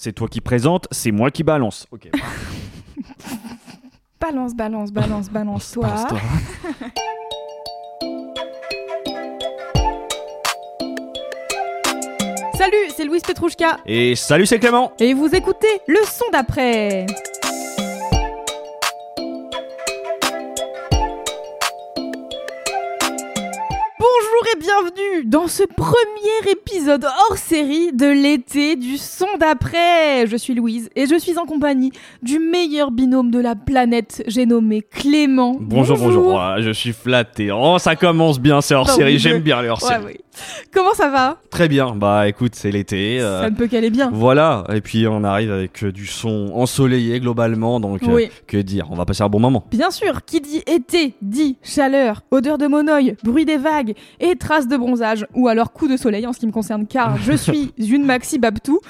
C'est toi qui présente, c'est moi qui balance. Ok. Balance, balance, balance, balance, toi. Balance-toi. Salut, c'est Louise Petrouchka. Et salut, c'est Clément. Et vous écoutez le son d'après. Bienvenue dans ce premier épisode hors série de l'été du son d'après. Je suis Louise et je suis en compagnie du meilleur binôme de la planète, j'ai nommé Clément. Bonjour, bonjour. Ah, je suis flatté. Oh, ça commence bien, c'est hors Bah série. J'aime bien les hors Ouais, série. Comment ça va? Très bien. Bah écoute, c'est l'été. euh, Ça ne peut qu'aller bien. Voilà. Et puis on arrive avec euh, du son ensoleillé globalement. Donc, euh, Oui. que dire? On va passer un bon moment. Bien sûr, qui dit été dit chaleur, odeur de monoeil, bruit des vagues et traces de bronzage, ou alors coup de soleil en ce qui me concerne, car je suis une maxi babtou.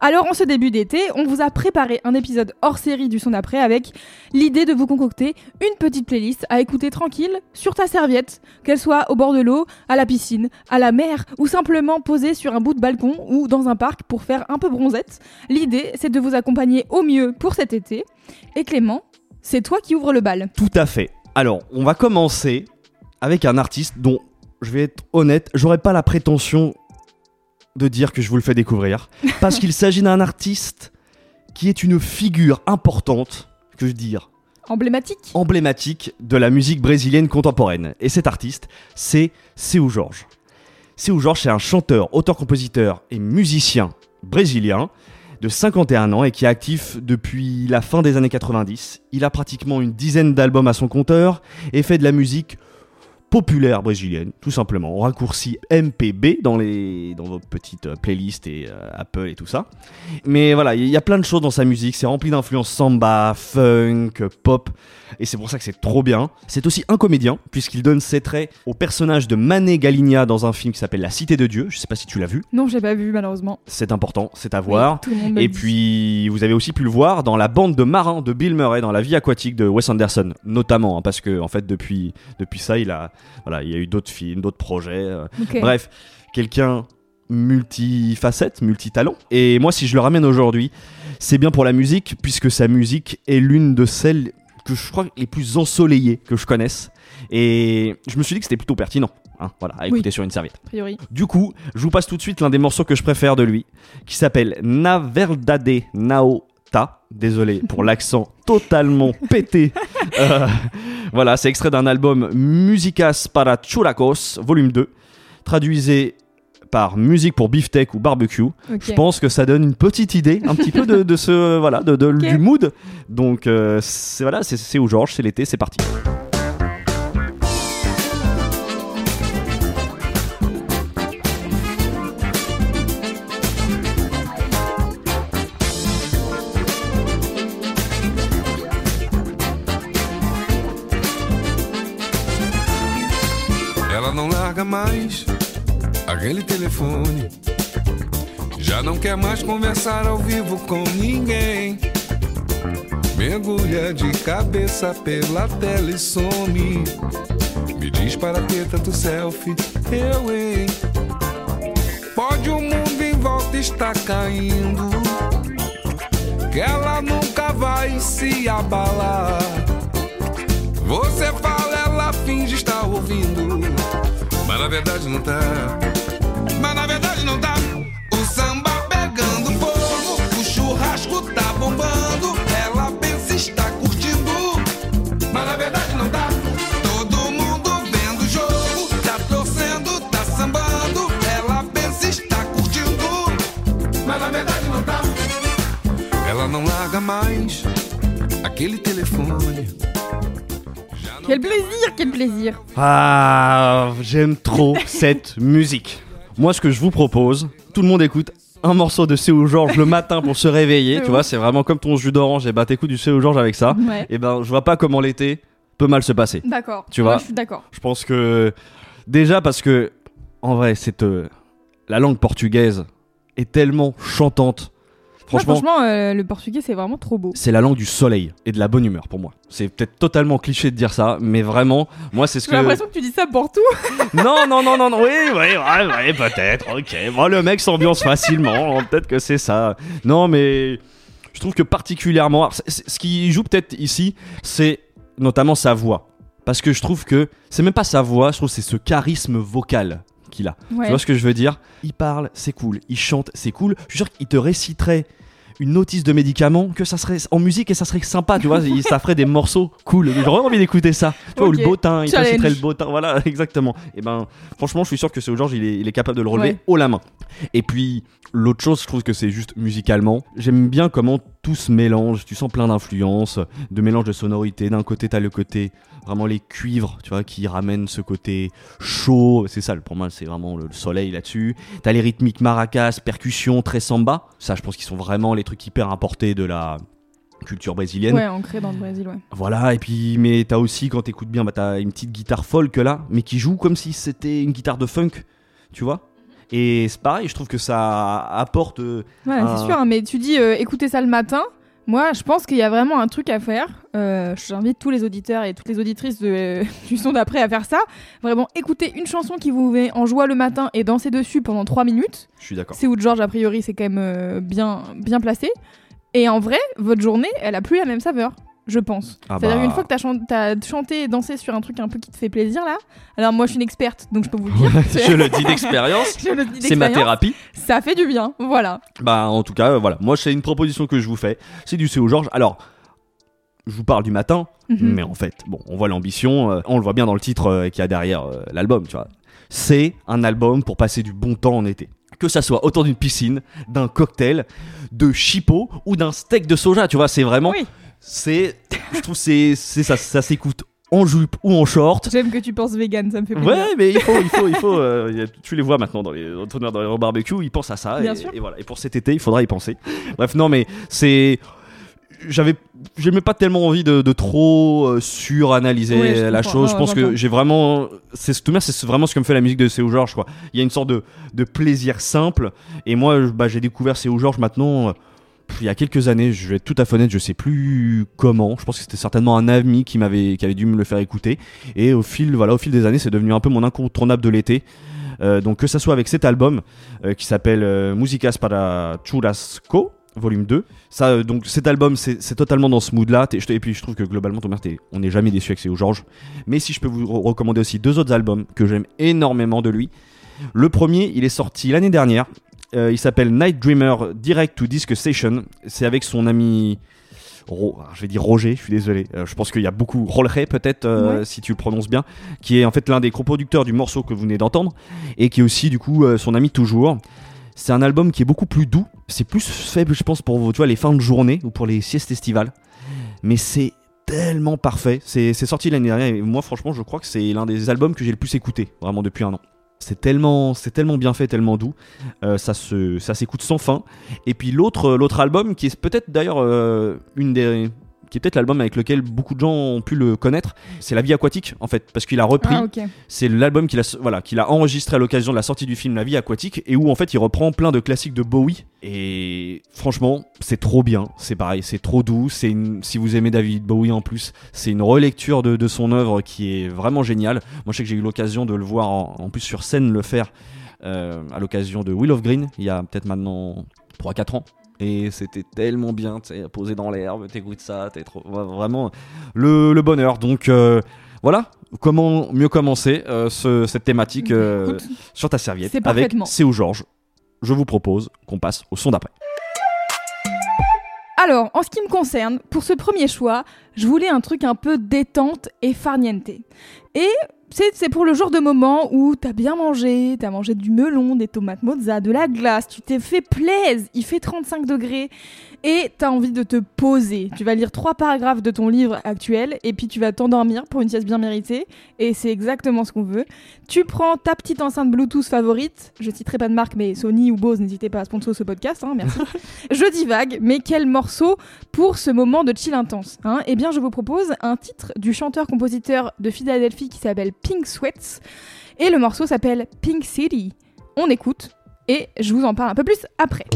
Alors en ce début d'été, on vous a préparé un épisode hors série du son d'après avec l'idée de vous concocter une petite playlist à écouter tranquille sur ta serviette, qu'elle soit au bord de l'eau, à la piscine, à la mer ou simplement posée sur un bout de balcon ou dans un parc pour faire un peu bronzette. L'idée, c'est de vous accompagner au mieux pour cet été. Et Clément, c'est toi qui ouvre le bal. Tout à fait. Alors, on va commencer avec un artiste dont, je vais être honnête, j'aurais pas la prétention de dire que je vous le fais découvrir. Parce qu'il s'agit d'un artiste qui est une figure importante, que je veux dire, Emblématique emblématique de la musique brésilienne contemporaine. Et cet artiste, c'est Seu Jorge. Seu Jorge, c'est un chanteur, auteur-compositeur et musicien brésilien de 51 ans et qui est actif depuis la fin des années 90. Il a pratiquement une dizaine d'albums à son compteur et fait de la musique populaire brésilienne, tout simplement. On raccourcit MPB dans, les, dans vos petites euh, playlists et euh, Apple et tout ça. Mais voilà, il y a plein de choses dans sa musique. C'est rempli d'influences samba, funk, pop. Et c'est pour ça que c'est trop bien. C'est aussi un comédien, puisqu'il donne ses traits au personnage de Mané Galigna dans un film qui s'appelle La Cité de Dieu. Je sais pas si tu l'as vu. Non, j'ai pas vu malheureusement. C'est important, c'est à voir. Oui, tout le monde me Et puis, vous avez aussi pu le voir dans la bande de marins de Bill Murray, dans la vie aquatique de Wes Anderson, notamment, hein, parce que en fait, depuis, depuis ça, il a, voilà, il y a eu d'autres films, d'autres projets. euh. Bref, quelqu'un multifacette, multitalent. Et moi, si je le ramène aujourd'hui, c'est bien pour la musique, puisque sa musique est l'une de celles que je crois les plus ensoleillées que je connaisse. Et je me suis dit que c'était plutôt pertinent. hein, voilà, à écouter sur une serviette. A priori. Du coup, je vous passe tout de suite l'un des morceaux que je préfère de lui, qui s'appelle Na Verdade Désolé pour l'accent totalement pété. Euh, voilà, c'est extrait d'un album Musicas para Churacos, volume 2. Traduisez par musique pour beefsteak ou barbecue. Je pense que ça donne une petite idée, un petit peu de, de ce voilà, de, du mood. Donc euh, c'est voilà, c'est- c'est où Georges, c'est l'été, c'est parti. Ela não larga mais aquele telefone. Já não quer mais conversar ao vivo com ninguém. Mergulha de cabeça pela tela e some. Me diz para que tanto selfie, eu, hein? Pode o mundo em volta estar caindo. Que ela nunca vai se abalar. Você fala, finge estar ouvindo. Mas na verdade não tá. Mas na verdade não tá. O samba pegando fogo, o churrasco tá bombando. Ela pensa estar curtindo. Mas na verdade não tá. Todo mundo vendo o jogo, tá torcendo, tá sambando. Ela pensa estar curtindo. Mas na verdade não tá. Ela não larga mais aquele telefone. Quel plaisir, quel plaisir. Ah, j'aime trop cette musique. Moi, ce que je vous propose, tout le monde écoute un morceau de Céu Georges le matin pour se réveiller, tu vois, c'est vraiment comme ton jus d'orange, et bah t'écoutes du Céu Georges avec ça, Ouais. et ben je vois pas comment l'été peut mal se passer. D'accord. Tu Ouais, vois. Je suis d'accord. Je pense que déjà parce que en vrai, cette euh, la langue portugaise est tellement chantante. Moi, Franchement, franchement, euh, le portugais, c'est vraiment trop beau. c'est la langue du soleil et de la bonne humeur pour moi. C'est peut-être totalement cliché de dire ça, mais vraiment, moi c'est ce J'ai que l'impression que tu dis ça pour tout. Non, non, non, non, non, oui, oui, ouais, ouais, peut-être, ok. Bon, le mec s'ambiance facilement, hein, peut-être que c'est ça. Non, mais je trouve que particulièrement, ce qui joue peut-être ici, c'est notamment sa voix. Parce que je trouve que c'est même pas sa voix, je trouve que c'est ce charisme vocal qu'il a. Ouais. Tu vois ce que je veux dire? Il parle, c'est cool. Il chante, c'est cool. Je suis sûr qu'il te réciterait une notice de médicaments que ça serait en musique et ça serait sympa, tu vois. ça ferait des morceaux cool. J'aurais envie d'écouter ça. Tu vois, ou le botin, il réciterait le botin. Voilà, exactement. Et ben, franchement, je suis sûr que c'est Georges, il est, il est capable de le relever Ouais. haut la main. Et puis, l'autre chose, je trouve que c'est juste musicalement. J'aime bien comment tout se mélange. Tu sens plein d'influences, de mélange de sonorités. D'un côté, t'as le côté vraiment les cuivres, tu vois, qui ramènent ce côté chaud. C'est ça, pour moi, c'est vraiment le soleil là-dessus. T'as les rythmiques maracas, percussions, très samba. Ça, je pense qu'ils sont vraiment les trucs hyper importés de la culture brésilienne. Ouais, ancré dans le Brésil, ouais. Voilà, et puis, mais t'as aussi, quand t'écoutes bien, bah, t'as une petite guitare folk là, mais qui joue comme si c'était une guitare de funk, tu vois. Et c'est pareil, je trouve que ça apporte. euh, Ouais, Ah. c'est sûr, hein, mais tu dis euh, écoutez ça le matin. Moi, je pense qu'il y a vraiment un truc à faire. Euh, J'invite tous les auditeurs et toutes les auditrices de, du son d'après à faire ça. Vraiment, écouter une chanson qui vous met en joie le matin et danser dessus pendant 3 minutes. Je suis d'accord. C'est où George, a priori, c'est quand même euh, bien, bien placé. Et en vrai, votre journée, elle a plus la même saveur, je pense. Ah C'est-à-dire bah. une fois que t'as chan- t'as chanté et dansé sur un truc un peu qui te fait plaisir là. Alors moi, je suis une experte, donc je peux vous le dire. Je le dis d'expérience, c'est ma thérapie. Ça fait du bien, voilà. Bah, en tout cas, euh, voilà. Moi, c'est une proposition que je vous fais. C'est du CO Georges. Alors, je vous parle du matin, Mhm. mais en fait, bon, on voit l'ambition. euh, on le voit bien dans le titre euh, qu'il y a derrière euh, l'album, tu vois. C'est un album pour passer du bon temps en été. Que ça soit autour d'une piscine, d'un cocktail, de chipot ou d'un steak de soja, tu vois. C'est vraiment. Oui. C'est. Je trouve c'est c'est ça, ça s'écoute en jupe ou en short. J'aime que tu penses vegan, ça me fait plaisir. Ouais, mais il faut, il faut, il faut. euh, tu les vois maintenant dans les dans les barbecues, ils pensent à ça. Bien et, sûr. et voilà. Et pour cet été, il faudra y penser. Bref, non, mais c'est. J'avais, j'aimais pas tellement envie de, de trop euh, suranalyser Ouais, la chose. Je pense que j'ai vraiment, c'est tout c'est vraiment ce que me fait la musique de Céu Georges, quoi. Il y a une sorte de, de plaisir simple. Et moi, bah, j'ai découvert Céu Georges maintenant. euh, il y a quelques années, je vais être tout à fait honnête, je sais plus comment. Je pense que c'était certainement un ami qui m'avait, qui avait dû me le faire écouter. Et au fil, voilà, au fil des années, c'est devenu un peu mon incontournable de l'été. Euh, donc que ça soit avec cet album euh, qui s'appelle euh, Músicas para Churrasco, volume 2. Ça, donc cet album, c'est totalement dans ce mood-là. Et puis je trouve que globalement, Thomas, t'es- on n'est jamais déçu avec Céo Georges. Mais si je peux vous re- recommander aussi deux autres albums que j'aime énormément de lui. Le premier, il est sorti l'année dernière. Euh, il s'appelle Night Dreamer Direct to Disc Station. C'est avec son ami. Ro- alors, je vais dire Roger, je suis désolé. Euh, je pense qu'il y a beaucoup. Rolleray peut-être, euh, Ouais. si tu le prononces bien. Qui est en fait l'un des coproducteurs du morceau que vous venez d'entendre. Et qui est aussi, du coup, son ami toujours. C'est un album qui est beaucoup plus doux. C'est plus faible, je pense, pour tu vois, les fins de journée ou pour les siestes estivales. Mais c'est tellement parfait. C'est c'est sorti l'année dernière et moi, franchement, je crois que c'est l'un des albums que j'ai le plus écouté, vraiment depuis un an. C'est tellement, c'est tellement bien fait, tellement doux. Euh, ça se, ça s'écoute sans fin. Et puis l'autre, l'autre album qui est peut-être d'ailleurs euh, une des, qui est peut-être l'album avec lequel beaucoup de gens ont pu le connaître, c'est La Vie aquatique en fait, parce qu'il a repris. Ah. C'est l'album qu'il a, voilà, qu'il a enregistré à l'occasion de la sortie du film La vie aquatique et où en fait il reprend plein de classiques de Bowie. Et franchement, c'est trop bien. C'est pareil, c'est trop doux. C'est une- si vous aimez David Bowie en plus, c'est une relecture de, de son œuvre qui est vraiment géniale. Moi, je sais que j'ai eu l'occasion de le voir en, en plus sur scène le faire euh, à l'occasion de Will of Green il y a peut-être maintenant 3-4 ans. Et c'était tellement bien, tu posé dans l'herbe, t'écoutes ça, t'es trop, vraiment le, le bonheur. Donc euh, voilà, comment mieux commencer euh, ce- cette thématique euh, Écoute, sur ta serviette c'est avec. C'est où Georges. Je vous propose qu'on passe au son d'après. Alors, en ce qui me concerne, pour ce premier choix, je voulais un truc un peu détente et farniente. Et c'est pour le genre de moment où t'as bien mangé, t'as mangé du melon, des tomates mozza, de la glace, tu t'es fait plaisir, il fait 35 degrés et t'as envie de te poser. Tu vas lire trois paragraphes de ton livre actuel et puis tu vas t'endormir pour une sieste bien méritée et c'est exactement ce qu'on veut. Tu prends ta petite enceinte Bluetooth favorite, je citerai pas de marque mais Sony ou Bose, n'hésitez pas à sponsor ce podcast, hein, merci. je divague, mais quel morceau pour ce moment de chill intense hein? Eh bien je vous propose un titre du chanteur-compositeur de Philadelphie qui s'appelle Pink Sweats et le morceau s'appelle Pink City. On écoute et je vous en parle un peu plus après.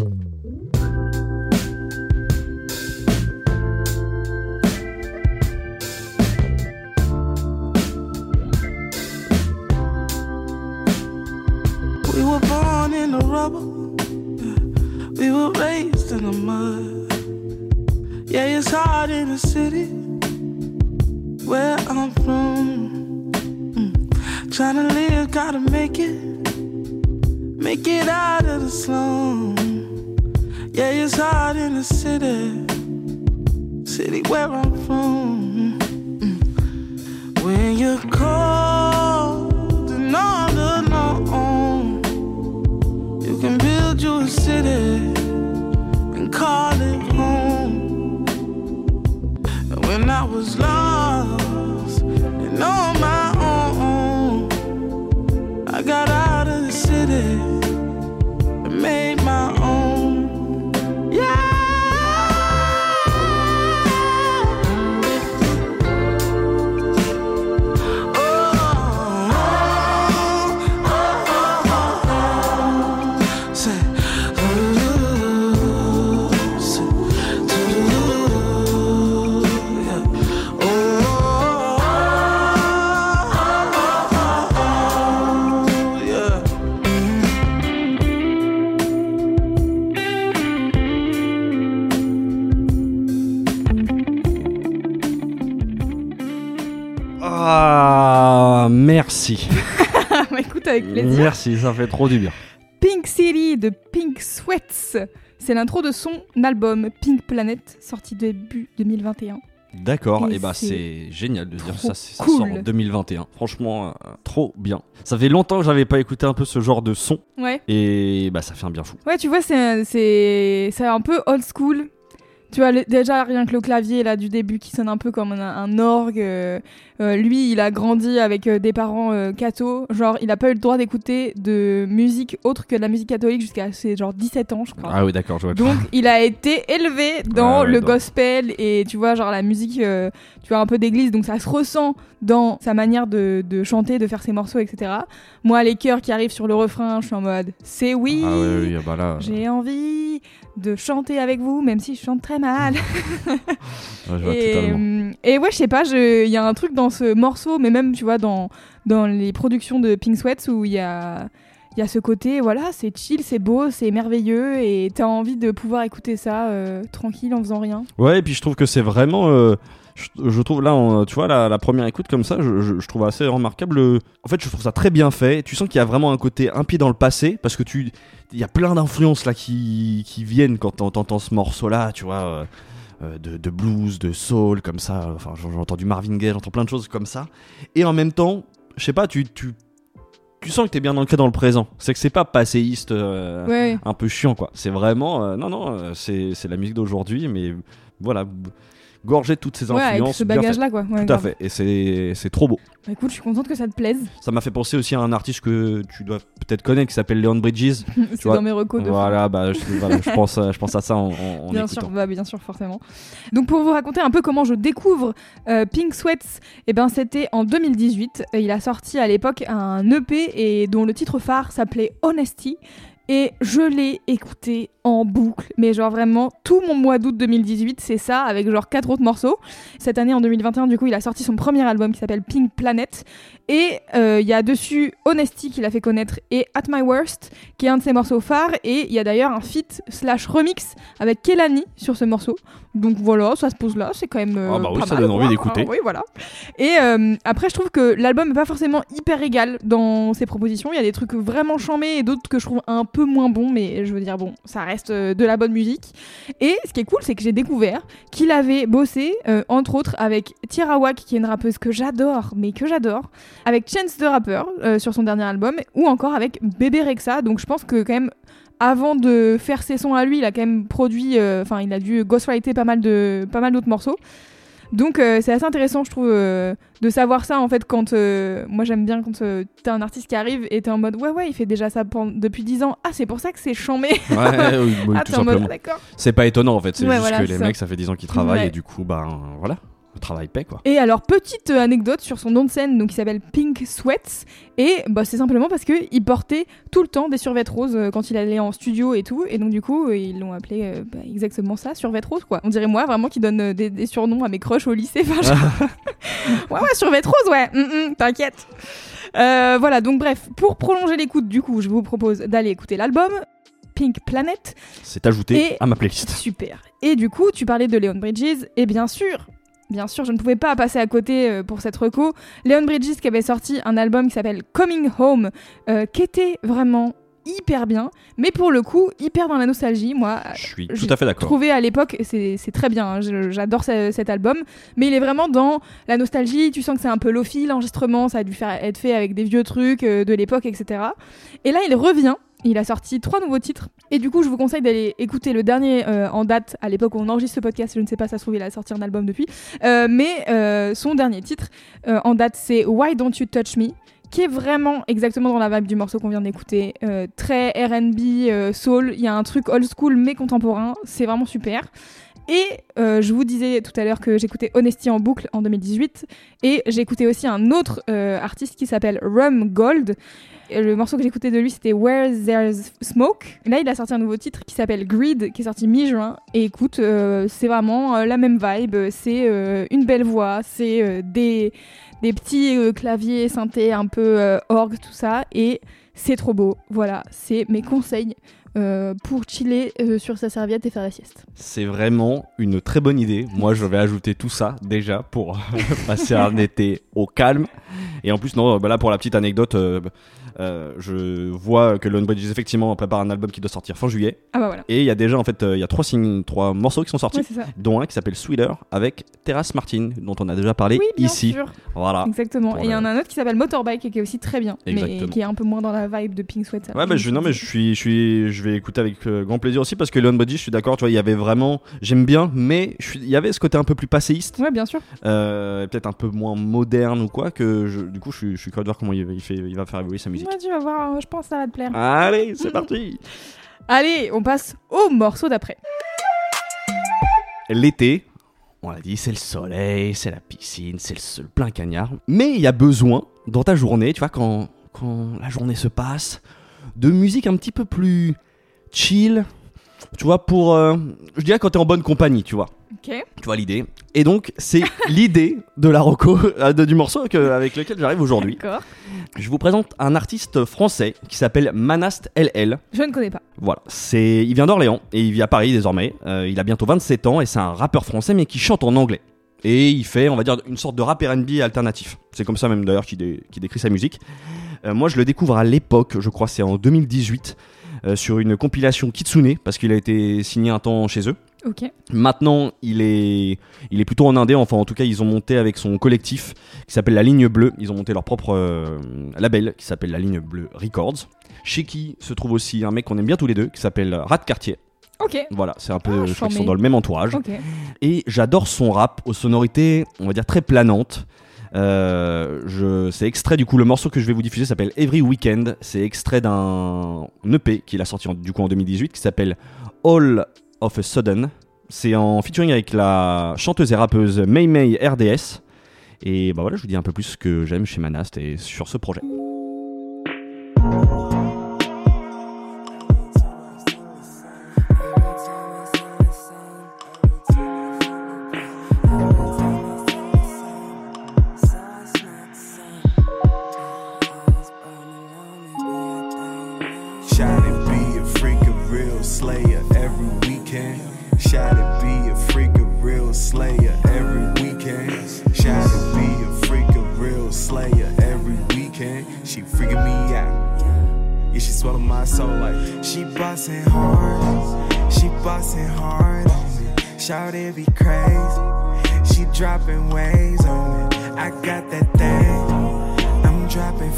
We were born in the rubble. We were raised in the mud. Yeah, it's hard in the city where I'm from. Trying to live, gotta make it. Make it out of the slum. Yeah, it's hard in the city. City where I'm from. When you're cold and all alone. You can build you a city and call it home. And when I was lost Ah, merci. Bah, écoute avec plaisir. Merci, ça fait trop du bien. Pink City de Pink Sweats. C'est l'intro de son album Pink Planet, sorti début 2021. D'accord, Et et bah c'est génial de dire ça, c'est- ça cool. sort en 2021. Franchement, euh, trop bien. Ça fait longtemps que j'avais pas écouté un peu ce genre de son Ouais. et bah ça fait un bien fou. Ouais, tu vois, c'est un peu old school. Tu vois, déjà rien que le clavier là du début qui sonne un peu comme un, un orgue. euh, euh, lui, il a grandi avec euh, des parents euh, cathos. Genre, il a pas eu le droit d'écouter de musique autre que de la musique catholique jusqu'à ses genre 17 ans, je crois. Ah oui, d'accord, je vois. Donc, il a été élevé dans Ouais, ouais, le gospel et tu vois, genre la musique, euh, tu vois, un peu d'église, donc ça se ressent dans sa manière de, de chanter, de faire ses morceaux, etc. Moi, les chœurs qui arrivent sur le refrain, je suis en mode, c'est oui, Ah oui, oui, ah bah là, j'ai envie de chanter avec vous, même si je chante très mal. ouais, je vois et, totalement. euh, et ouais, je sais pas, il y a un truc dans ce morceau, mais même, tu vois, dans, dans les productions de Pink Sweats où il y a. Y a ce côté, voilà, c'est chill, c'est beau, c'est merveilleux, et t'as envie de pouvoir écouter ça euh, tranquille en faisant rien. Ouais, et puis je trouve que c'est vraiment. euh, je, je trouve là, on- tu vois, la, la première écoute comme ça, je, je- je trouve assez remarquable. En fait, je trouve ça très bien fait. Tu sens qu'il y a vraiment un côté un pied dans le passé, parce que tu. Il y a plein d'influences là qui, qui viennent quand t'en- t'entends ce morceau-là, tu vois. euh, euh, de, de blues, de soul, comme ça. Enfin, j'ai entendu Marvin Gaye, j'entends plein de choses comme ça. Et en même temps, je sais pas, tu, tu, tu sens que t'es bien ancré dans le présent. C'est que c'est pas passéiste. euh, Ouais, un peu chiant quoi. C'est vraiment euh, non non, euh, c'est la musique d'aujourd'hui mais voilà gorgé de toutes ces ouais avec influences ce bien bagage fait. là, quoi. Ouais, Tout à fait et c'est trop beau. Bah, écoute, je suis contente que ça te plaise. Ça m'a fait penser aussi à un artiste que tu dois peut-être connaître qui s'appelle Leon Bridges. c'est dans mes recos de voilà, bah je, voilà, je pense à, je pense à ça en, en, en Bien écoutant. sûr, bah, bien sûr, forcément. Donc pour vous raconter un peu comment je découvre euh, Pink Sweats, eh ben c'était en 2018. Et il a sorti à l'époque un EP et dont le titre phare s'appelait Honesty. Et je l'ai écouté en boucle, mais genre vraiment tout mon mois d'août 2018, c'est ça, avec genre quatre autres morceaux. Cette année, en 2021, du coup, il a sorti son premier album qui s'appelle Pink Planet. Et euh, il y a dessus Honesty qu'il a fait connaître et At My Worst, qui est un de ses morceaux phares. Et il y a d'ailleurs un feat slash remix avec Kelani sur ce morceau. Donc voilà, ça se pose là, c'est quand même. euh, Ah bah oui, pas ça mal, donne envie d'écouter. Ah oui, voilà. Et euh, après, je trouve que l'album est pas forcément hyper égal dans ses propositions. Il y a des trucs vraiment chambés et d'autres que je trouve un peu moins bon, mais je veux dire, bon, ça reste euh, de la bonne musique. Et ce qui est cool, c'est que j'ai découvert qu'il avait bossé, euh, entre autres, avec Tierra Wack, qui est une rappeuse que j'adore, mais que j'adore, avec Chance the Rapper euh, sur son dernier album, ou encore avec Bébé Rexa. Donc je pense que quand même. Avant de faire ses sons à lui, il a quand même produit, enfin, il a dû ghostwriter pas mal de, pas mal d'autres morceaux. Donc euh, c'est assez intéressant, je trouve, euh, de savoir ça en fait quand euh, moi j'aime bien quand t'as un artiste qui arrive et t'es en mode ouais ouais il fait déjà ça depuis 10 ans. Ah c'est pour ça que c'est chambé. Ouais, oui, ah tout simplement. ah. C'est pas étonnant en fait, c'est Ouais, juste voilà, que les ça. mecs ça fait 10 ans qu'ils travaillent Ouais. et du coup, ben voilà, le travail paie quoi. Et alors petite euh, anecdote sur son nom de scène donc il s'appelle Pink Sweats et bah c'est simplement parce que il portait tout le temps des survêtements roses euh, quand il allait en studio et tout et donc du coup euh, ils l'ont appelé euh, bah, exactement ça survêtements roses quoi. On dirait moi vraiment qui donne des, des surnoms à mes crushs au lycée. Enfin, genre- ouais ouais survêtements roses ouais. Hum, hum, T'inquiète. Euh, voilà donc bref pour prolonger l'écoute du coup je vous propose d'aller écouter l'album Pink Planet C'est ajouté Et- à ma playlist. Super. Et du coup, tu parlais de Leon Bridges, et bien sûr, bien sûr, je ne pouvais pas passer à côté euh, pour cette reco. Leon Bridges qui avait sorti un album qui s'appelle Coming Home, euh, qui était vraiment hyper bien, mais pour le coup, hyper dans la nostalgie. Moi, Je suis tout à fait d'accord. trouvé à l'époque, c'est très bien, hein, j'adore ce- cet album, mais il est vraiment dans la nostalgie, tu sens que c'est un peu lofi, l'enregistrement, ça a dû faire, être fait avec des vieux trucs euh, de l'époque, etc. Et là, il revient, il a sorti trois nouveaux titres, et du coup, je vous conseille d'aller écouter le dernier euh, en date, à l'époque où on enregistre ce podcast, je ne sais pas, ça se trouve, il a sorti un album depuis, Euh, mais euh, son dernier titre en date, c'est Why Don't You Touch Me qui est vraiment exactement dans la vibe du morceau qu'on vient d'écouter. Très RB, soul, il y a un truc old school mais contemporain, c'est vraiment super. Et je vous disais tout à l'heure que j'écoutais Honesty en boucle en 2018 et écouté aussi un autre artiste qui s'appelle Rum Gold. Le morceau que j'écoutais de lui c'était Where There's Smoke. Là il a sorti un nouveau titre qui s'appelle Greed qui est sorti mi-juin et écoute euh, c'est vraiment euh, la même vibe, c'est euh, une belle voix, c'est des petits claviers synthés un peu orgue tout ça et c'est trop beau. Voilà, c'est mes conseils pour chiller sur sa serviette et faire la sieste. C'est vraiment une très bonne idée. Moi, je vais ajouter tout ça déjà pour passer un été au calme. Et en plus, non, bah là pour la petite anecdote, euh, je vois que Lone Bridges effectivement prépare un album qui doit sortir fin juillet. Ah bah voilà. Et il y a déjà en fait, euh, il y a trois, signes, trois morceaux qui sont sortis, Ouais, dont un qui s'appelle Sweeter avec Terrace Martin, dont on a déjà parlé Oui, bien ici. sûr. Voilà. Exactement. Et il y en a un autre qui s'appelle Motorbike et qui est aussi très bien, mais qui est un peu moins dans la vibe de Pink Sweat. Ouais, bah, je, non, mais je suis, je suis, je vais écouter avec euh, grand plaisir aussi parce que Leon Bridges, je suis d'accord, tu vois, il y avait vraiment, j'aime bien, mais il y avait ce côté un peu plus passéiste, Ouais, bien sûr. euh, peut-être un peu moins moderne ou quoi, que je, du coup, je suis, je suis curieux de voir comment il, il fait, il va faire évoluer sa musique. Ouais, tu vas voir, euh, je pense que ça va te plaire. Allez, c'est parti Allez, on passe au morceau d'après. L'été, on l'a dit, c'est le soleil, c'est la piscine, c'est le, c'est le plein cagnard. Mais il y a besoin, dans ta journée, tu vois, quand, quand la journée se passe, de musique un petit peu plus chill. Tu vois, pour. euh, je dirais quand t'es en bonne compagnie, tu vois. Ok. Tu vois l'idée. Et donc, c'est l'idée de la roco, euh, de- du morceau que- avec lequel j'arrive aujourd'hui. D'accord. Je vous présente un artiste français qui s'appelle Manast LL. Je ne connais pas. Voilà, c'est, il vient d'Orléans et il vit à Paris désormais. Euh, il a bientôt 27 ans et c'est un rappeur français mais qui chante en anglais. Et il fait, on va dire, une sorte de rap R&B alternatif. C'est comme ça même d'ailleurs qu'il dé- qu'il décrit sa musique. Euh, moi, je le découvre à l'époque, je crois, c'est en 2018, euh, sur une compilation Kitsune parce qu'il a été signé un temps chez eux. Ok. Maintenant, il est, il est plutôt en indé. Enfin, en tout cas, ils ont monté avec son collectif qui s'appelle La Ligne Bleue. Ils ont monté leur propre euh, label qui s'appelle La Ligne Bleue Records. Chez qui se trouve aussi un mec qu'on aime bien tous les deux qui s'appelle Rat Cartier. Ok. Voilà, c'est un peu, Ah, je crois qu'ils sont dans le même entourage. Et j'adore son rap aux sonorités, on va dire très planantes. Euh, c'est extrait du coup, le morceau que je vais vous diffuser s'appelle Every Weekend. C'est extrait d'un EP qu'il a sorti en- du coup en 2018 qui s'appelle All of a Sudden. C'est en featuring avec la chanteuse et rappeuse May May RDS. Et bah voilà, je vous dis un peu plus ce que j'aime chez Manast et sur ce projet.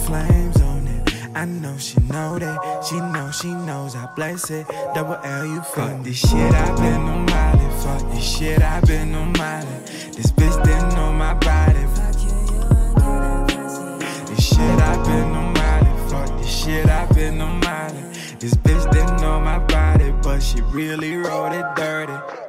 Flames on it. I know she know that. She know she knows I bless it. Double L, you fuck this shit. i been on Miley. Fuck this shit. i been on Miley. This bitch didn't know my body. This shit i been on Miley. Fuck this shit. i been on Miley. This bitch didn't know my body, but she really wrote it dirty.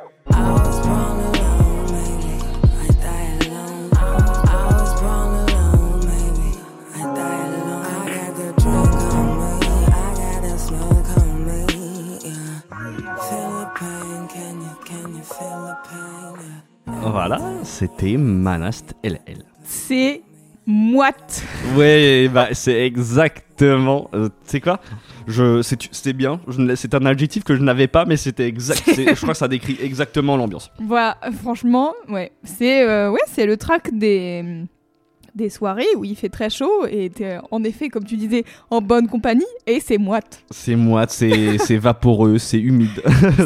Voilà, c'était Manast LL. C'est moite. Ouais, bah c'est exactement. euh, tu sais quoi? Je, c'est- C'était bien. C'est un adjectif que je n'avais pas, mais c'était exact. c'est- Je crois que ça décrit exactement l'ambiance. Voilà, franchement, ouais. C'est euh, ouais, c'est le track des des soirées où il fait très chaud et t'es en effet, comme tu disais, en bonne compagnie et c'est moite. C'est moite, c'est vaporeux, c'est humide.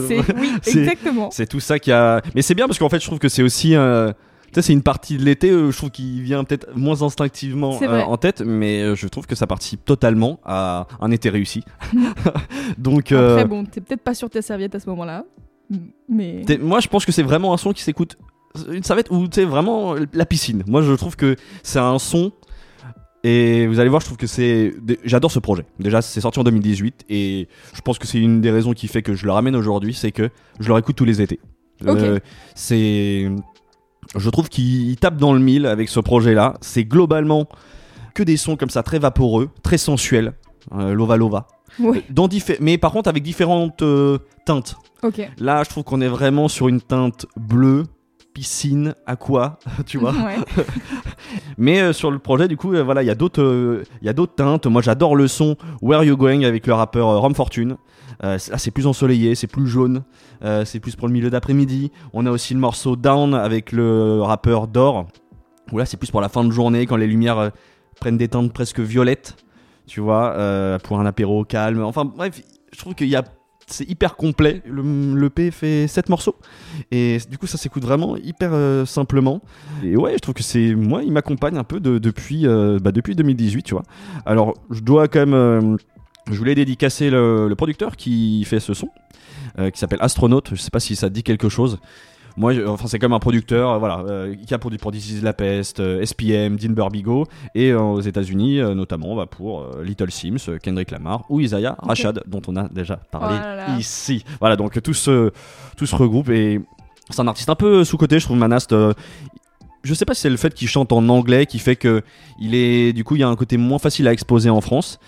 C'est oui, exactement. C'est tout ça qui a. Mais c'est bien parce qu'en fait, je trouve que c'est aussi. euh, Tu sais, c'est une partie de l'été, euh, je trouve qu'il vient peut-être moins instinctivement euh, en tête, mais euh, je trouve que ça participe totalement à un été réussi. Donc, Après bon, t'es peut-être pas sur tes serviettes à ce moment-là, mais moi je pense que c'est vraiment un son qui s'écoute. Une savette ou tu sais, vraiment la piscine. Moi je trouve que c'est un son. Et vous allez voir, je trouve que c'est. J'adore ce projet. Déjà, c'est sorti en 2018 et je pense que c'est une des raisons qui fait que je le ramène aujourd'hui, c'est que je le réécoute tous les étés. Euh, c'est. Je trouve qu'il tape dans le mille avec ce projet-là. C'est globalement que des sons comme ça, très vaporeux, très sensuels. Euh, lova Lova. Dans diffé- Mais par contre, avec différentes euh, teintes. Là, je trouve qu'on est vraiment sur une teinte bleue, piscine, aqua, tu vois. Ouais. Mais euh, sur le projet, du coup, euh, voilà, il y a d'autres, euh, il y a d'autres teintes. Moi, j'adore le son Where You Going avec le rappeur euh, Rom Fortune. Là, c'est plus ensoleillé, c'est plus jaune, c'est plus pour le milieu d'après-midi. On a aussi le morceau Down avec le rappeur Dor. Où là, c'est plus pour la fin de journée quand les lumières prennent des teintes presque violettes, tu vois, pour un apéro calme. Enfin, bref, je trouve qu'il y a c'est hyper complet. Le, P fait 7 morceaux. Et du coup, ça s'écoute vraiment hyper euh, simplement. Et ouais, je trouve que c'est. Moi, il m'accompagne un peu de- depuis, euh, bah, depuis 2018, tu vois. Alors, je dois quand même. euh, je voulais dédicacer le, le producteur qui fait ce son, qui s'appelle Astronaute. Je sais pas si ça dit quelque chose. Moi, je- enfin, c'est comme un producteur, euh, voilà, euh, qui a produit pour This Is La Peste, euh, SPM, Dean Burbigo, et aux États-Unis, notamment bah, pour Little Sims, Kendrick Lamar ou Isaiah Rashad, dont on a déjà parlé Oh ici. Voilà, donc tout se, tout se regroupe et c'est un artiste un peu sous-côté, je trouve, Manast. je sais pas si c'est le fait qu'il chante en anglais qui fait que il est du coup il y a un côté moins facile à exposer en France.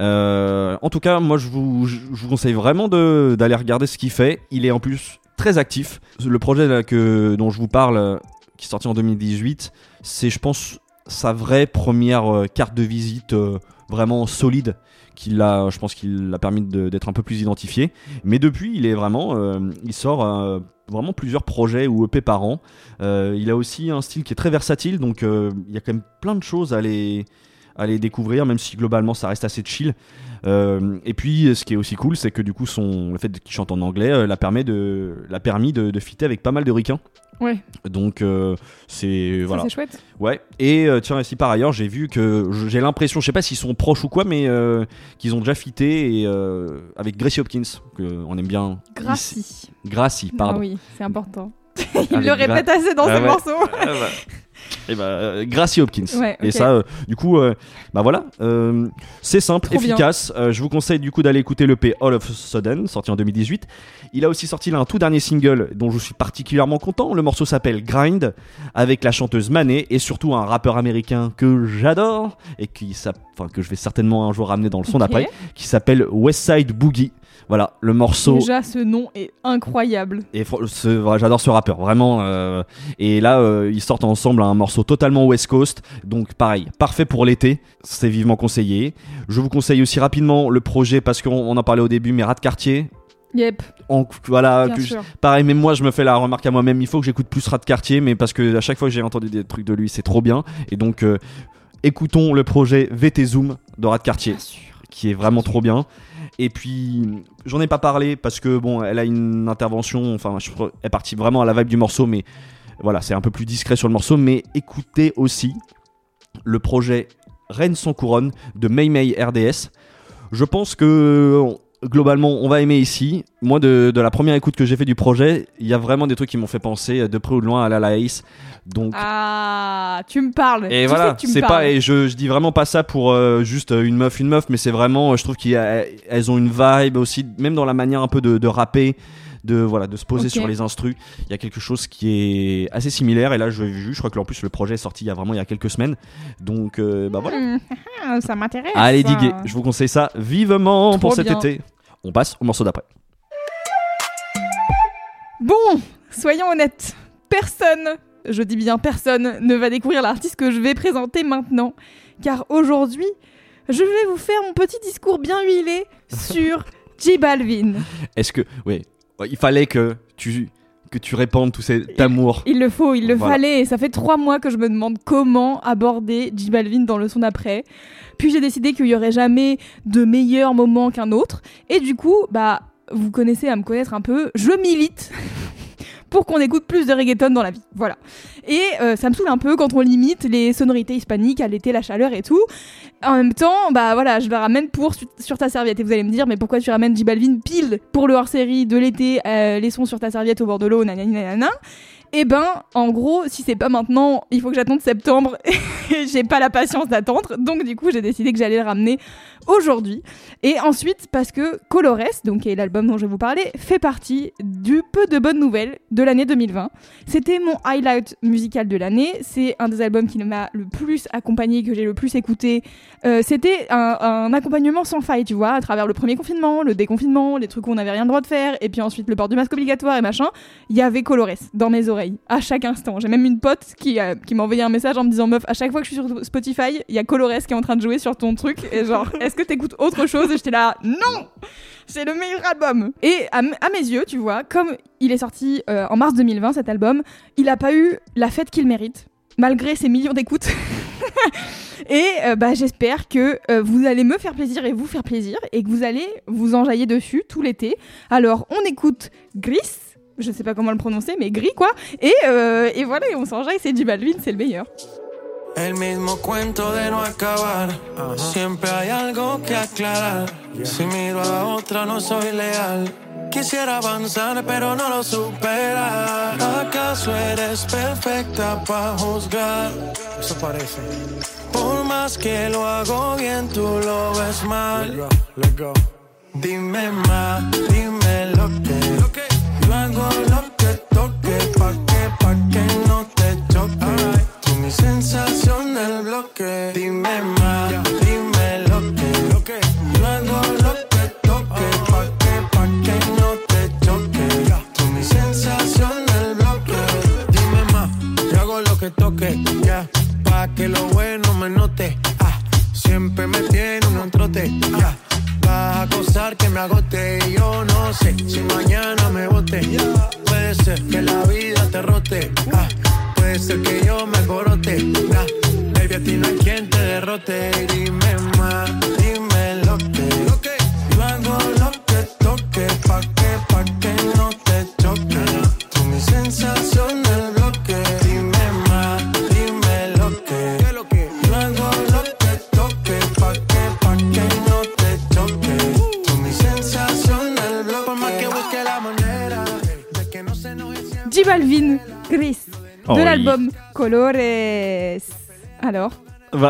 Euh, en tout cas, moi je vous, je vous conseille vraiment d'aller regarder ce qu'il fait. Il est en plus très actif. Le projet que, dont je vous parle, euh, qui est sorti en 2018, c'est je pense sa vraie première euh, carte de visite euh, vraiment solide qui l'a, je pense qu'il l'a permis d'être un peu plus identifié. Mais depuis, il est vraiment, il sort vraiment plusieurs projets ou EP par an. Il a aussi un style qui est très versatile, donc il y a quand même plein de choses à les, à les découvrir, même si globalement ça reste assez chill. Euh, et puis, ce qui est aussi cool, c'est que du coup, son, le fait qu'il chante en anglais euh, l'a permis de, l'a permis de, de fitter avec pas mal de ricains. Ouais, Donc, euh, c'est voilà. c'est chouette. Ouais. Et tiens, ici par ailleurs, j'ai vu que j'ai l'impression, je sais pas s'ils sont proches ou quoi, mais qu'ils ont déjà fité et, avec Gracie Hopkins, que on aime bien. Gracie. Gracie, Ah pardon. oui, c'est important. Il Avec le répète assez dans Ah ses ouais. morceaux. Ah bah. Et bah, euh, Gracie Hopkins. Ouais, Et ça, euh, du coup, euh, bah voilà, euh, c'est simple, Trop efficace. Je vous conseille du coup d'aller écouter le P All of a Sudden, sorti en 2018. Il a aussi sorti là un tout dernier single dont je suis particulièrement content. Le morceau s'appelle Grind, avec la chanteuse Manet et surtout un rappeur américain que j'adore et qui, enfin, que je vais certainement un jour ramener dans le son d'après, qui s'appelle Westside Boogie. Voilà, le morceau. Déjà, ce nom est incroyable. Et j'adore ce rappeur, vraiment. euh, et là, euh, ils sortent ensemble un morceau totalement West Coast. Donc, pareil, parfait pour l'été. C'est vivement conseillé. Je vous conseille aussi rapidement le projet, parce qu'on on en parlait au début, mais Rat de Quartier. Yep, En, voilà, que je- pareil, même moi, je me fais la remarque à moi-même. Il faut que j'écoute plus Rat de Quartier, mais parce que à chaque fois que j'ai entendu des trucs de lui, c'est trop bien. Et donc, euh, écoutons le projet VT Zoom de Rat de Quartier qui est vraiment trop bien. Et puis, j'en ai pas parlé parce que bon, elle a une intervention, enfin, elle est partie vraiment à la vibe du morceau, mais voilà, c'est un peu plus discret sur le morceau. Mais écoutez aussi le projet Reine sans couronne de Mei Mei RDS. Je pense que globalement, on va aimer ici. Moi, de, de la première écoute que j'ai fait du projet, il y a vraiment des trucs qui m'ont fait penser de près ou de loin à la Laïs. Donc, Ah, tu me parles. et Tu voilà, c'est pas, et je, je dis vraiment pas ça pour euh, juste une meuf, une meuf, mais c'est vraiment, je trouve qu'elles ont une vibe aussi, même dans la manière un peu de, de rapper, de voilà, de se poser sur les instrus. Il y a quelque chose qui est assez similaire. Et là, je vu, je crois que en plus le projet est sorti il y a vraiment il y a quelques semaines. Donc, euh, bah voilà. Ça m'intéresse. Allez diguer, je vous conseille ça vivement Trop pour cet bien. été. On passe au morceau d'après. Bon, soyons honnêtes, personne, je dis bien personne, ne va découvrir l'artiste que je vais présenter maintenant. Car aujourd'hui, je vais vous faire mon petit discours bien huilé sur J Balvin. Est-ce que, oui, il fallait que tu que tu répandes tout cet amour. Il le faut, il le Voilà. fallait. Et ça fait trois mois que je me demande comment aborder J Balvin dans le son d'après. Puis j'ai décidé qu'il y aurait jamais de meilleur moment qu'un autre. Et du coup, bah, vous connaissez à me connaître un peu, je milite pour qu'on écoute plus de reggaeton dans la vie. Voilà. Et euh, ça me saoule un peu quand on limite les sonorités hispaniques à l'été, la chaleur et tout. En même temps, bah voilà, je le ramène pour su- sur ta serviette. Et vous allez me dire, mais pourquoi tu ramènes J Balvin pile pour le hors-série de l'été, euh, les sons sur ta serviette au bord de l'eau, Eh ben, en gros, si c'est pas maintenant, il faut que j'attende septembre. J'ai pas la patience d'attendre. Donc du coup, j'ai décidé que j'allais le ramener aujourd'hui. Et ensuite, parce que Colores, donc qui est l'album dont je vais vous parler, fait partie du peu de bonnes nouvelles de l'année 2020. C'était mon highlight musical de l'année. C'est un des albums qui m'a le plus accompagné, que j'ai le plus écouté. Euh, C'était un, un accompagnement sans faille, tu vois, à travers le premier confinement, le déconfinement, les trucs où on n'avait rien le droit de faire, et puis ensuite le port du masque obligatoire et machin. Il y avait Colores dans mes oreilles à chaque instant. J'ai même une pote qui, euh, qui m'a envoyé un message en me disant Meuf, à chaque fois que je suis sur Spotify, il y a Colores qui est en train de jouer sur ton truc. Et genre, est-ce que t'écoutes autre chose Et j'étais là Non C'est le meilleur album Et à, mes yeux, tu vois, comme il est sorti euh, en mars 2020, cet album, il a pas eu la fête qu'il mérite, malgré ses millions d'écoutes. Et euh, bah, j'espère que euh, vous allez me faire plaisir et vous faire plaisir et que vous allez vous enjailler dessus tout l'été. Alors on écoute Gris, je sais pas comment le prononcer, mais gris quoi. Et, et voilà, on s'enjaille, c'est du Balvin, c'est le meilleur. El mismo cuento de no acabar. Siempre hay algo que aclarar. Si miro a otra, no soy leal. Quisiera avanzar, pero no lo superar. ¿Acaso eres perfecta para juzgar? Eso parece. Por más que lo hago bien, tú lo ves mal. Dime más, dime lo que.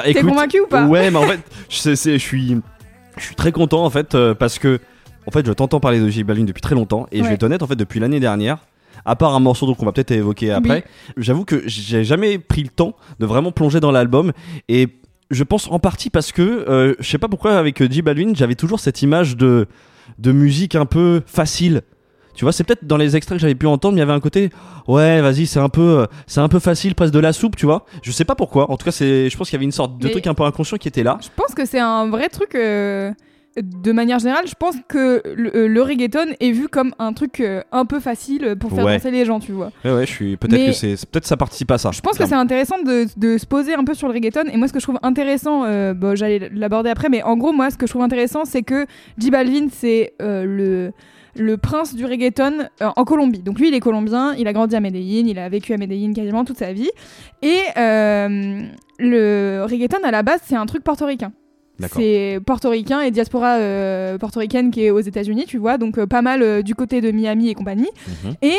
T'es convaincu ou pas Ouais, mais en fait, je, suis, je suis très content en fait euh, parce que, en fait, je t'entends parler de J Balvin depuis très longtemps et je vais être honnête en fait depuis l'année dernière. À part un morceau donc on va peut-être évoquer après, j'avoue que j'ai jamais pris le temps de vraiment plonger dans l'album et je pense en partie parce que euh, je sais pas pourquoi avec J Balvin j'avais toujours cette image de de musique un peu facile. Tu vois, c'est peut-être dans les extraits que j'avais pu entendre, mais il y avait un côté, ouais, vas-y, c'est un peu, euh, c'est un peu facile, presque de la soupe, tu vois. Je sais pas pourquoi. En tout cas, c'est, je pense qu'il y avait une sorte de Mais- truc un peu inconscient qui était là. Je pense que c'est un vrai truc. euh, de manière générale, je pense que le, euh, le reggaeton est vu comme un truc un peu facile pour faire Ouais. danser les gens, tu vois. Ouais, ouais, je suis. Peut-être que c'est. Peut-être ça participe à ça. Je pense que c'est intéressant de, de se poser un peu sur le reggaeton. Et moi, ce que je trouve intéressant, euh, bon, j'allais l'aborder après, mais en gros, moi, ce que je trouve intéressant, c'est que J Balvin, c'est euh, le le prince du reggaeton euh, en Colombie. Donc lui, il est colombien, il a grandi à Medellín, il a vécu à Medellín quasiment toute sa vie. Et euh, le reggaeton, à la base, c'est un truc portoricain. C'est portoricain et diaspora euh, portoricaine qui est aux États-Unis, tu vois, donc pas mal du côté de Miami et compagnie. Mhm. Et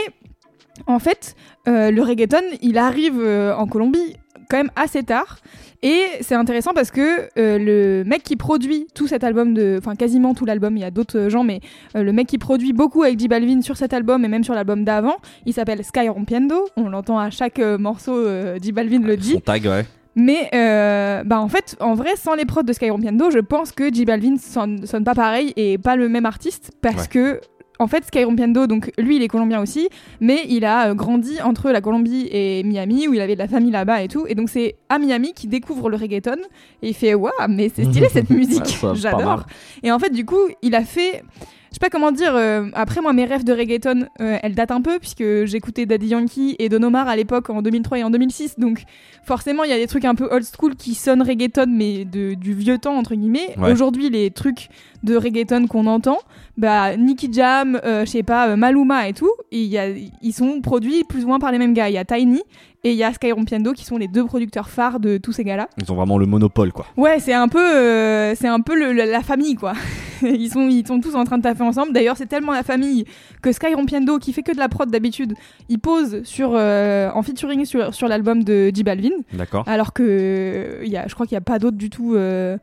en fait, le reggaeton, il arrive en Colombie quand même assez tard. Et c'est intéressant parce que euh, le mec qui produit tout cet album, de, enfin quasiment tout l'album, il y a d'autres euh, gens, mais euh, le mec qui produit beaucoup avec J Balvin sur cet album et même sur l'album d'avant, il s'appelle Sky Rompiendo. On l'entend à chaque morceau, J Balvin le dit. Son tag, ouais. Mais euh, bah en fait, en vrai, sans les prods de Sky Rompiendo, je pense que J Balvin sonne, sonne pas pareil et pas le même artiste parce Ouais. que en fait, Sky Rompiendo, donc lui, il est colombien aussi, mais il a euh, grandi entre la Colombie et Miami où il avait de la famille là-bas et tout. Et donc c'est à Miami qu'il découvre le reggaeton et il fait waouh, mais c'est stylé cette musique, Ouais, j'adore. Et en fait, du coup, il a fait. Je sais pas comment dire, euh, après moi mes rêves de reggaeton, euh, elles datent un peu puisque j'écoutais Daddy Yankee et Don Omar à l'époque en 2003 et en 2006, donc forcément il y a des trucs un peu old school qui sonnent reggaeton mais de, du vieux temps entre guillemets. Ouais. Aujourd'hui les trucs de reggaeton qu'on entend, bah Nicky Jam, euh, je sais pas, euh, Maluma et tout, et il y a, ils sont produits plus ou moins par les mêmes gars. Il y a Tiny et il y a Sky Rompiendo qui sont les deux producteurs phares de tous ces gars-là. Ils ont vraiment le monopole, quoi. Ouais, c'est un peu, euh, c'est un peu le- la famille quoi. ils sont, ils sont tous en train de taffer ensemble. D'ailleurs, c'est tellement la famille que Sky Rompiendo, qui fait que de la prod d'habitude, il pose sur, euh, en featuring sur, sur l'album de J Balvin, D'accord. alors que il y a, je crois qu'il y a pas d'autre du tout. euh,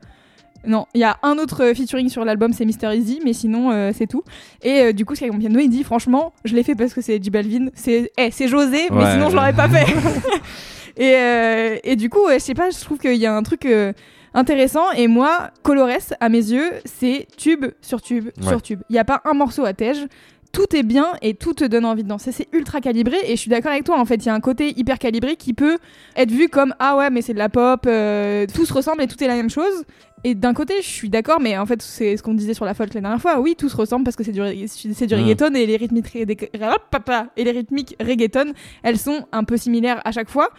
Non, il y a un autre euh, featuring sur l'album, c'est Mister Easy, mais sinon euh, c'est tout. Et euh, du coup, Sky Rompiendo, il dit franchement, je l'ai fait parce que c'est J Balvin, c'est, eh, c'est José, mais Ouais. sinon je l'aurais pas fait. et, euh, et du coup, je sais pas, je trouve qu'il y a un truc euh, intéressant. Et moi, Colores, à mes yeux, c'est tube sur tube Ouais. sur tube. Il y a pas un morceau à tège. Tout est bien et tout te donne envie de danser. C'est ultra calibré et je suis d'accord avec toi. En fait, il y a un côté hyper calibré qui peut être vu comme ah ouais, mais c'est de la pop, euh, tout se ressemble et tout est la même chose. Et d'un côté, je suis d'accord, mais en fait, c'est ce qu'on disait sur la folk la dernière fois. Oui, tout se ressemble parce que c'est du, c'est du Mhm. reggaeton et les rythmiques, et les rythmiques reggaeton, elles sont un peu similaires à chaque fois.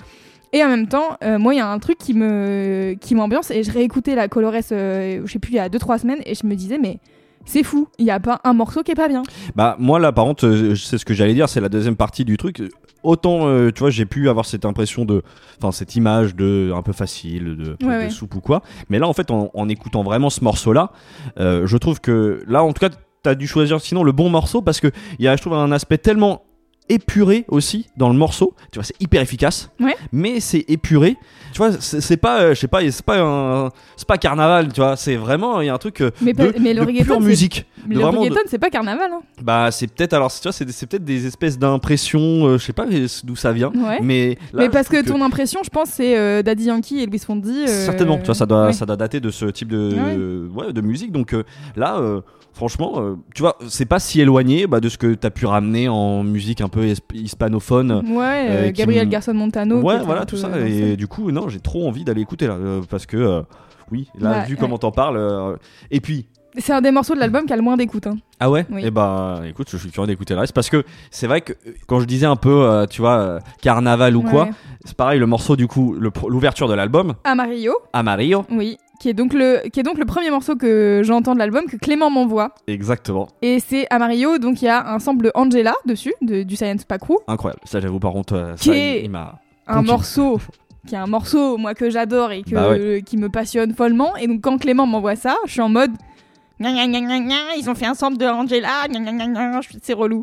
Et en même temps, euh, moi, il y a un truc qui me qui m'ambiance et je réécoutais la Colores, euh, je sais plus, il y a 2-3 semaines et je me disais, mais c'est fou, il y a pas un morceau qui est pas bien. Bah moi là par contre euh, c'est ce que j'allais dire c'est la deuxième partie du truc autant euh, tu vois j'ai pu avoir cette impression de enfin cette image de un peu facile de, Ouais, de ouais. soupe ou quoi mais là en fait en, en écoutant vraiment ce morceau là je trouve que là en tout cas t'as dû choisir sinon le bon morceau parce que il y a je trouve un aspect tellement épuré aussi dans le morceau tu vois c'est hyper efficace Ouais. mais c'est épuré tu vois c'est pas euh, je sais pas c'est pas un c'est pas carnaval tu vois c'est vraiment il y a un truc euh, Mais, de, pas- mais le de reggaeton, pure musique mais de le de- reggaeton, c'est pas carnaval. Hein. bah c'est peut-être alors tu vois c'est peut-être des espèces d'impressions euh, je sais pas d'où ça vient Ouais. mais là, mais parce que ton impression, je pense, c'est euh, Daddy Yankee et Louis Fondy. euh, certainement tu vois ça doit ouais. ça doit dater de ce type de ouais, de musique donc euh, là euh, franchement euh, tu vois c'est pas si éloigné bah, de ce que t'as pu ramener en musique un peu hisp- hispanophone Ouais, euh, euh, Gabriel Garson Montano. ouais voilà tout ça et du coup non j'ai trop envie d'aller écouter là euh, parce que oui là Ouais, vu ouais. comment t'en parles et puis C'est un des morceaux de l'album qui a le moins d'écoute. Hein. Ah ouais? Oui. Et bah écoute, je suis curieux d'écouter le reste parce que c'est vrai que quand je disais un peu, tu vois, carnaval ou quoi, c'est pareil, le morceau du coup, l'ouverture de l'album, Amarillo, Amarillo, oui, qui est donc le qui est donc le premier morceau que j'entends de l'album que Clément m'envoie. exactement, Et c'est Amarillo, donc il y a un sample Angela dessus, de- du Science Pack Crew, incroyable. Ça j'avoue par contre, euh, Qui ça, est- il, il m'a. un Conquis. morceau qui est un morceau moi que j'adore et que, Bah ouais. qui me passionne follement. Et donc quand Clément m'envoie ça, je suis en mode ils ont fait un sample de Angela, c'est relou.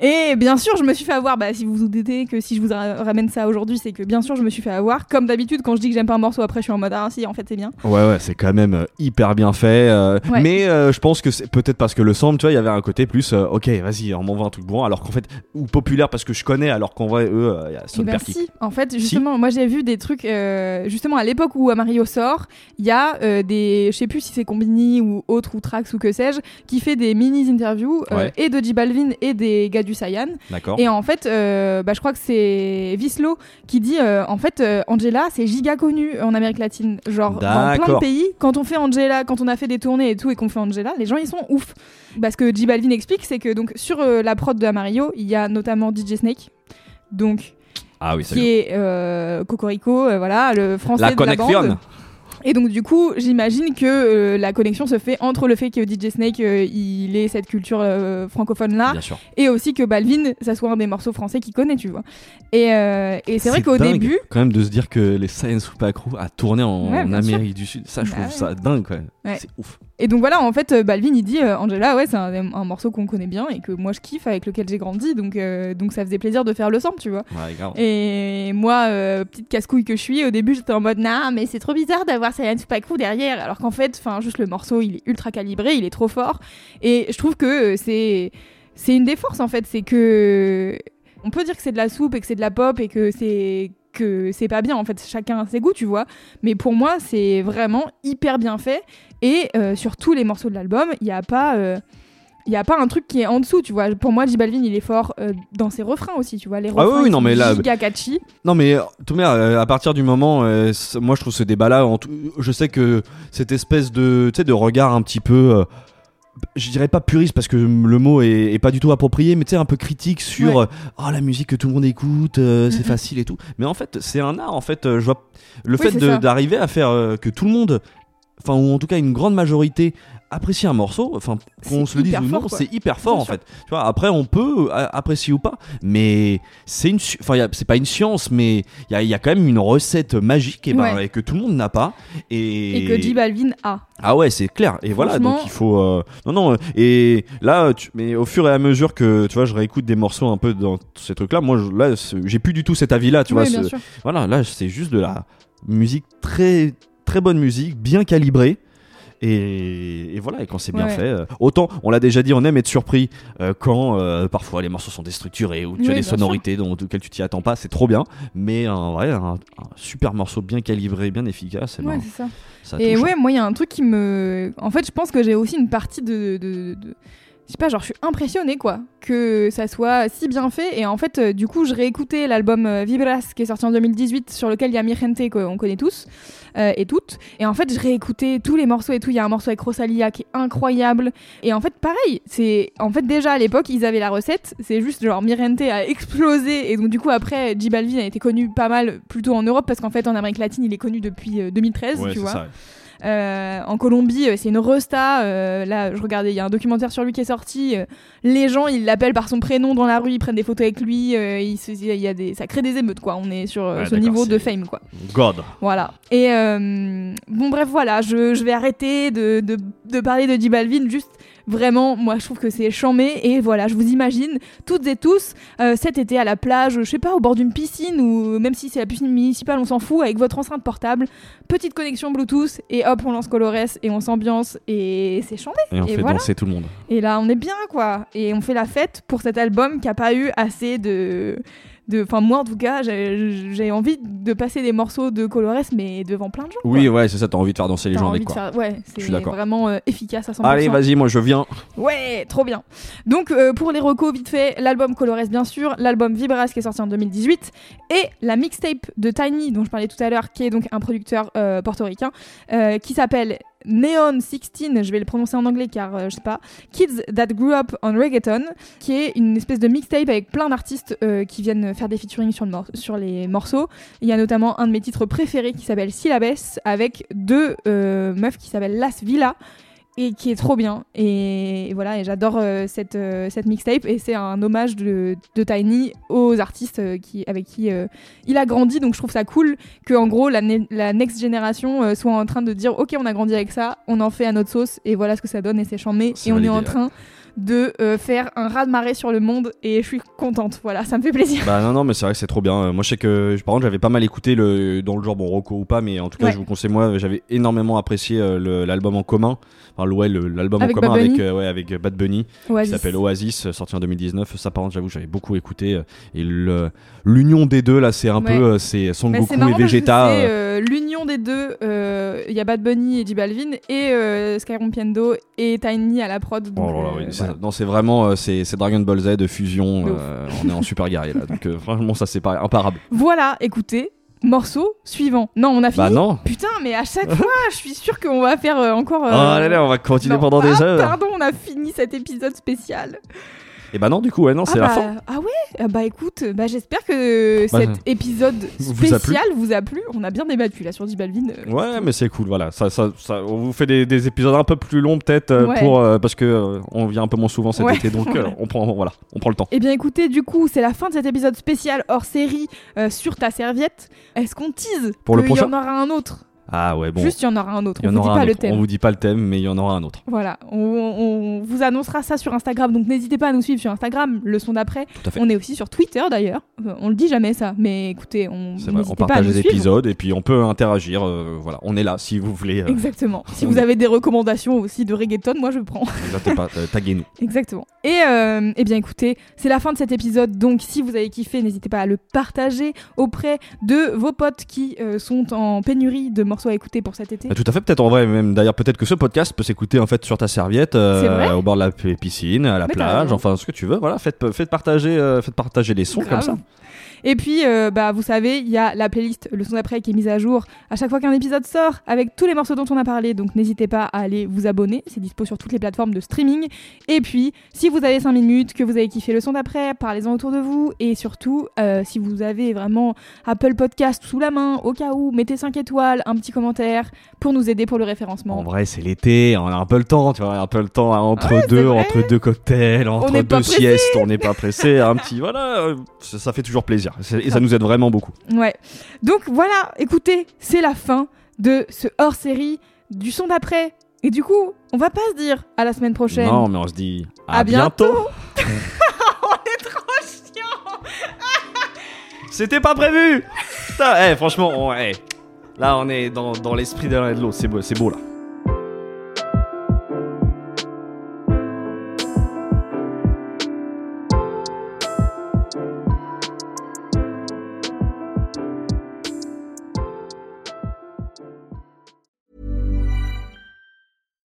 Et bien sûr, je me suis fait avoir. Bah, si vous vous doutez que si je vous ra- ramène ça aujourd'hui, c'est que bien sûr, je me suis fait avoir. Comme d'habitude, quand je dis que j'aime pas un morceau, après, je suis en mode ah si, en fait, c'est bien. Ouais ouais, c'est quand même euh, hyper bien fait. euh, Ouais. Mais euh, je pense que c'est peut-être parce que le sample, tu vois, il y avait un côté plus, euh, ok, vas-y, on m'envoie un truc bon, alors qu'en fait, ou populaire parce que je connais, alors qu'en vrai, eux, il y a Eh ben si, en fait, justement, moi j'ai vu des trucs, justement à l'époque où Amarillo sort, il y a des, je sais plus si c'est Combini ou autre ou Travis ou que sais-je, qui fait des mini interviews euh, Ouais. et de J Balvin et des gars du Saiyan. D'accord. Et en fait, euh, bah, je crois que c'est Vislo qui dit euh, en fait Angela c'est giga connu en Amérique latine, genre dans plein de pays. Quand on fait Angela, quand on a fait des tournées et tout et qu'on fait Angela, les gens ils sont ouf. Parce que J Balvin explique, c'est que donc sur la prod de Amarillo, il y a notamment DJ Snake, donc Ah oui, qui est euh, Cocorico, euh, voilà le français La de la bande. Et donc du coup, j'imagine que euh, la connexion se fait entre le fait que DJ Snake euh, il ait cette culture euh, francophone là et aussi que Balvin, ça soit un des morceaux français qu'il connaît, tu vois. Et, et c'est vrai qu'au début, quand même de se dire que les Science Super Crew a tourné en, Ouais, en bien sûr. Amérique du Sud, ça je Bah trouve ouais. ça dingue quoi. Ouais. C'est ouf. Et donc voilà, en fait, euh, Balvin il dit euh, Angela, ouais, c'est un, un morceau qu'on connaît bien et que moi je kiffe, avec lequel j'ai grandi, donc, euh, donc ça faisait plaisir de faire le sample, tu vois. Ouais. Et moi, euh, petite casse-couille que je suis, au début j'étais en mode nah, mais c'est trop bizarre d'avoir Super Crew derrière, alors qu'en fait, enfin, juste le morceau il est ultra calibré, il est trop fort. Et je trouve que c'est c'est une des forces en fait, c'est que on peut dire que c'est de la soupe et que c'est de la pop et que c'est que c'est pas bien en fait, chacun a ses goûts, tu vois. Mais pour moi, c'est vraiment hyper bien fait et euh, sur tous les morceaux de l'album, il n'y a pas euh, il y a pas un truc qui est en dessous, tu vois. Pour moi, J Balvin, il est fort euh, dans ses refrains aussi, tu vois. Les Ah refrains, oui, oui, non, mais là- giga catchy. Non mais tout à partir du moment, euh, moi je trouve ce débat-là, en tout- je sais que cette espèce de, tu sais, de regard un petit peu, je dirais pas puriste parce que le mot est, est pas du tout approprié, mais tu sais un peu critique sur, Ouais. euh, oh la musique que tout le monde écoute, euh, c'est facile et tout. Mais en fait c'est un art en fait. euh, je vois le Oui, fait d'arriver à faire euh, que tout le monde, enfin ou en tout cas une grande majorité apprécie un morceau, enfin qu'on se le dise ou non, c'est hyper fort en fait. Tu vois, après on peut euh, apprécier ou pas, mais c'est une, enfin c'est pas une science, mais il y a, il y a quand même une recette magique et, ben, Ouais. et que tout le monde n'a pas. Et, Et que J Balvin a. ah ouais, c'est clair. Et voilà, donc il faut. euh, Non, non. euh, Et là, tu... mais au fur et à mesure que tu vois, je réécoute des morceaux un peu dans ces trucs-là, moi, je- là, j'ai plus du tout cet avis-là. Tu Oui, vois, ce- voilà, là, c'est juste de la musique très, très bonne musique, bien calibrée. Et, et voilà, et quand c'est bien Ouais, fait, euh, autant on l'a déjà dit, on aime être surpris euh, quand euh, parfois les morceaux sont déstructurés ou tu Oui, as des sonorités dont, auxquelles tu t'y attends pas, c'est trop bien. Mais un vrai, un, un super morceau bien calibré, bien efficace, et Ouais, ben, c'est ça. ça Et touche. ouais, moi, il y a un truc qui me. En fait, je pense que j'ai aussi une partie de. de, de- Je sais pas, genre, je suis impressionnée, quoi, que ça soit si bien fait. Et en fait, euh, du coup, je réécoutais l'album euh, Vibras, qui est sorti en 2018, sur lequel il y a Mi Gente, qu'on connaît tous euh, et toutes. Et en fait, je réécoutais tous les morceaux et tout. Il y a un morceau avec Rosalia qui est incroyable. Et en fait, pareil, c'est. En fait, déjà à l'époque, ils avaient la recette. C'est juste, genre, Mi Gente a explosé. Et donc, du coup, après, J Balvin a été connu pas mal, plutôt en Europe, parce qu'en fait, en Amérique latine, il est connu depuis euh, 2013, Ouais, tu c'est vois. ça. En Colombie, euh, c'est une resta. euh, là, je regardais, il y a un documentaire sur lui qui est sorti. euh, les gens, ils l'appellent par son prénom dans la rue, ils prennent des photos avec lui. euh, il se- il y a des, ça crée des émeutes, quoi. On est sur euh, Ouais, ce niveau de fame, quoi. God. Voilà. Et euh, bon, bref, voilà. Je, je vais arrêter de, de, de parler de J Balvin. Juste, vraiment, moi, je trouve que c'est chambé. Et voilà, je vous imagine toutes et tous euh, cet été à la plage, je sais pas, au bord d'une piscine ou même si c'est la piscine municipale, on s'en fout, avec votre enceinte portable, petite connexion Bluetooth et hop, on lance Colores et on s'ambiance et c'est chambé. Et on Et fait voilà. danser tout le monde. Et là, on est bien, quoi. Et on fait la fête pour cet album qui a pas eu assez de. Enfin, moi, en tout cas, j'ai envie de passer des morceaux de Colores, mais devant plein de gens. Oui, quoi. ouais, c'est ça, t'as envie de faire danser les gens avec quoi. faire- Ouais, c'est vraiment euh, efficace à 100%. Allez, vas-y, moi je viens. Ouais, trop bien. Donc euh, pour les recos, vite fait, l'album Colores bien sûr, l'album Vibras qui est sorti en 2018 et la mixtape de Tiny dont je parlais tout à l'heure, qui est donc un producteur euh, portoricain, qui s'appelle Neon 16, je vais le prononcer en anglais car euh, je sais pas, Kids That Grew Up on Reggaeton, qui est une espèce de mixtape avec plein d'artistes euh, qui viennent faire des featuring sur, le sur les morceaux. Il y a notamment un de mes titres préférés qui s'appelle Syllabes avec deux euh, meufs qui s'appellent Las Villa et qui est trop bien. Et, et voilà, et j'adore euh, cette, euh, cette mixtape. Et c'est un hommage de, de Tiny aux artistes euh, qui, avec qui il a grandi. Donc je trouve ça cool que, en gros, la, ne- la next génération soit en train de dire Ok, on a grandi avec ça, on en fait à notre sauce, et voilà ce que ça donne, et c'est chambé. Et on est en train de faire un raz-de-marée sur le monde et je suis contente. Voilà, ça me fait plaisir. Bah non, non, mais c'est vrai que c'est trop bien. Moi, je sais que, par contre, j'avais pas mal écouté le, dans le genre, bon, Rocco ou pas, mais en tout cas, Ouais. je vous conseille, moi, j'avais énormément apprécié l'album en commun. Enfin, ouais, l'album en commun avec, euh, ouais, avec Bad Bunny, qui s'appelle Oasis, euh, sorti en 2019. Ça, par contre, j'avoue, j'avais beaucoup écouté. euh, Et l'union des deux, là, c'est un Ouais. peu, c'est Son Mais Goku et Vegeta. euh, l'union des deux. Il y a Bad Bunny et J Balvin et euh, Sky Rompiendo et Tiny à la prod. donc, Oh là là, oui, c'est- voilà. non, c'est vraiment c'est Dragon Ball Z de fusion. On est en super guerrier là, donc franchement ça c'est pas imparable. Voilà, écoutez, morceau suivant. Non, on a fini. Bah non. Putain, mais à chaque fois, je suis sûre qu'on va faire euh, encore. euh, Oh là là, on va continuer non. pendant des Ah, heures. Pardon, on a fini cet épisode spécial. Et bah non, du coup, ouais, non, c'est ah, la bah, fin. ah ouais Ah Bah écoute, bah j'espère que Bah, cet épisode vous a plu spécial vous a plu. On a bien débattu là sur J Balvin. euh, Ouais, mais c'est cool, voilà. Ça, ça, ça, on vous fait des, des épisodes un peu plus longs peut-être euh, Ouais. pour euh, parce que euh, on vient un peu moins souvent cet Ouais. été, donc euh, on prend, voilà, on prend le temps. Eh bien écoutez, du coup, c'est la fin de cet épisode spécial hors série euh, sur ta serviette. Est-ce qu'on tease Pour le qu'il y prochain en aura un autre? Ah ouais, bon, Juste, il y en aura un autre. On vous dit pas le thème. On vous dit pas le thème, mais il y en aura un autre. Voilà, on, on vous annoncera ça sur Instagram, donc n'hésitez pas à nous suivre sur Instagram, le son d'après. On est aussi sur Twitter d'ailleurs. Euh, on le dit jamais ça, mais écoutez, on on n'hésitez pas à partage suivre. épisodes et puis on peut interagir. euh, voilà, on est là si vous voulez. euh, Exactement. Si vous est- avez des recommandations aussi de reggaeton, moi je prends. n'hésitez pas, euh, taguez-nous. Exactement. Et eh bien écoutez, c'est la fin de cet épisode, donc si vous avez kiffé, n'hésitez pas à le partager auprès de vos potes qui sont en pénurie de morceaux à écouter pour cet été. Bah, tout à fait, peut-être en vrai, même d'ailleurs, peut-être que ce podcast peut s'écouter en fait sur ta serviette, euh, au bord de la piscine, à la Mais plage, enfin ce que tu veux. Voilà, faites, faites partager, euh, faites partager les sons comme ça. Et puis, euh, bah, vous savez, il y a la playlist Le son d'après qui est mise à jour à chaque fois qu'un épisode sort avec tous les morceaux dont on a parlé. Donc n'hésitez pas à aller vous abonner. C'est dispo sur toutes les plateformes de streaming. Et puis, si vous avez 5 minutes, que vous avez kiffé le son d'après, parlez-en autour de vous. Et surtout, euh, si vous avez vraiment Apple Podcast sous la main, au cas où, mettez 5 étoiles, un petit commentaire pour nous aider pour le référencement. En vrai, c'est l'été, on a un peu le temps, tu vois, un peu le temps hein, entre Ouais, deux, entre deux cocktails, entre deux siestes, on n'est pas pressé, un petit, voilà, euh, ça, ça fait toujours plaisir. Et ça nous aide vraiment beaucoup. Ouais. Donc voilà, écoutez, c'est la fin de ce hors-série du son d'après. Et du coup, on va pas se dire à la semaine prochaine. Non, mais on se dit à, À bientôt. on est trop chiant. C'était pas prévu. Putain, eh, franchement, on- eh, là, on est dans, dans l'esprit de l'un et de l'autre. C'est beau, c'est beau là.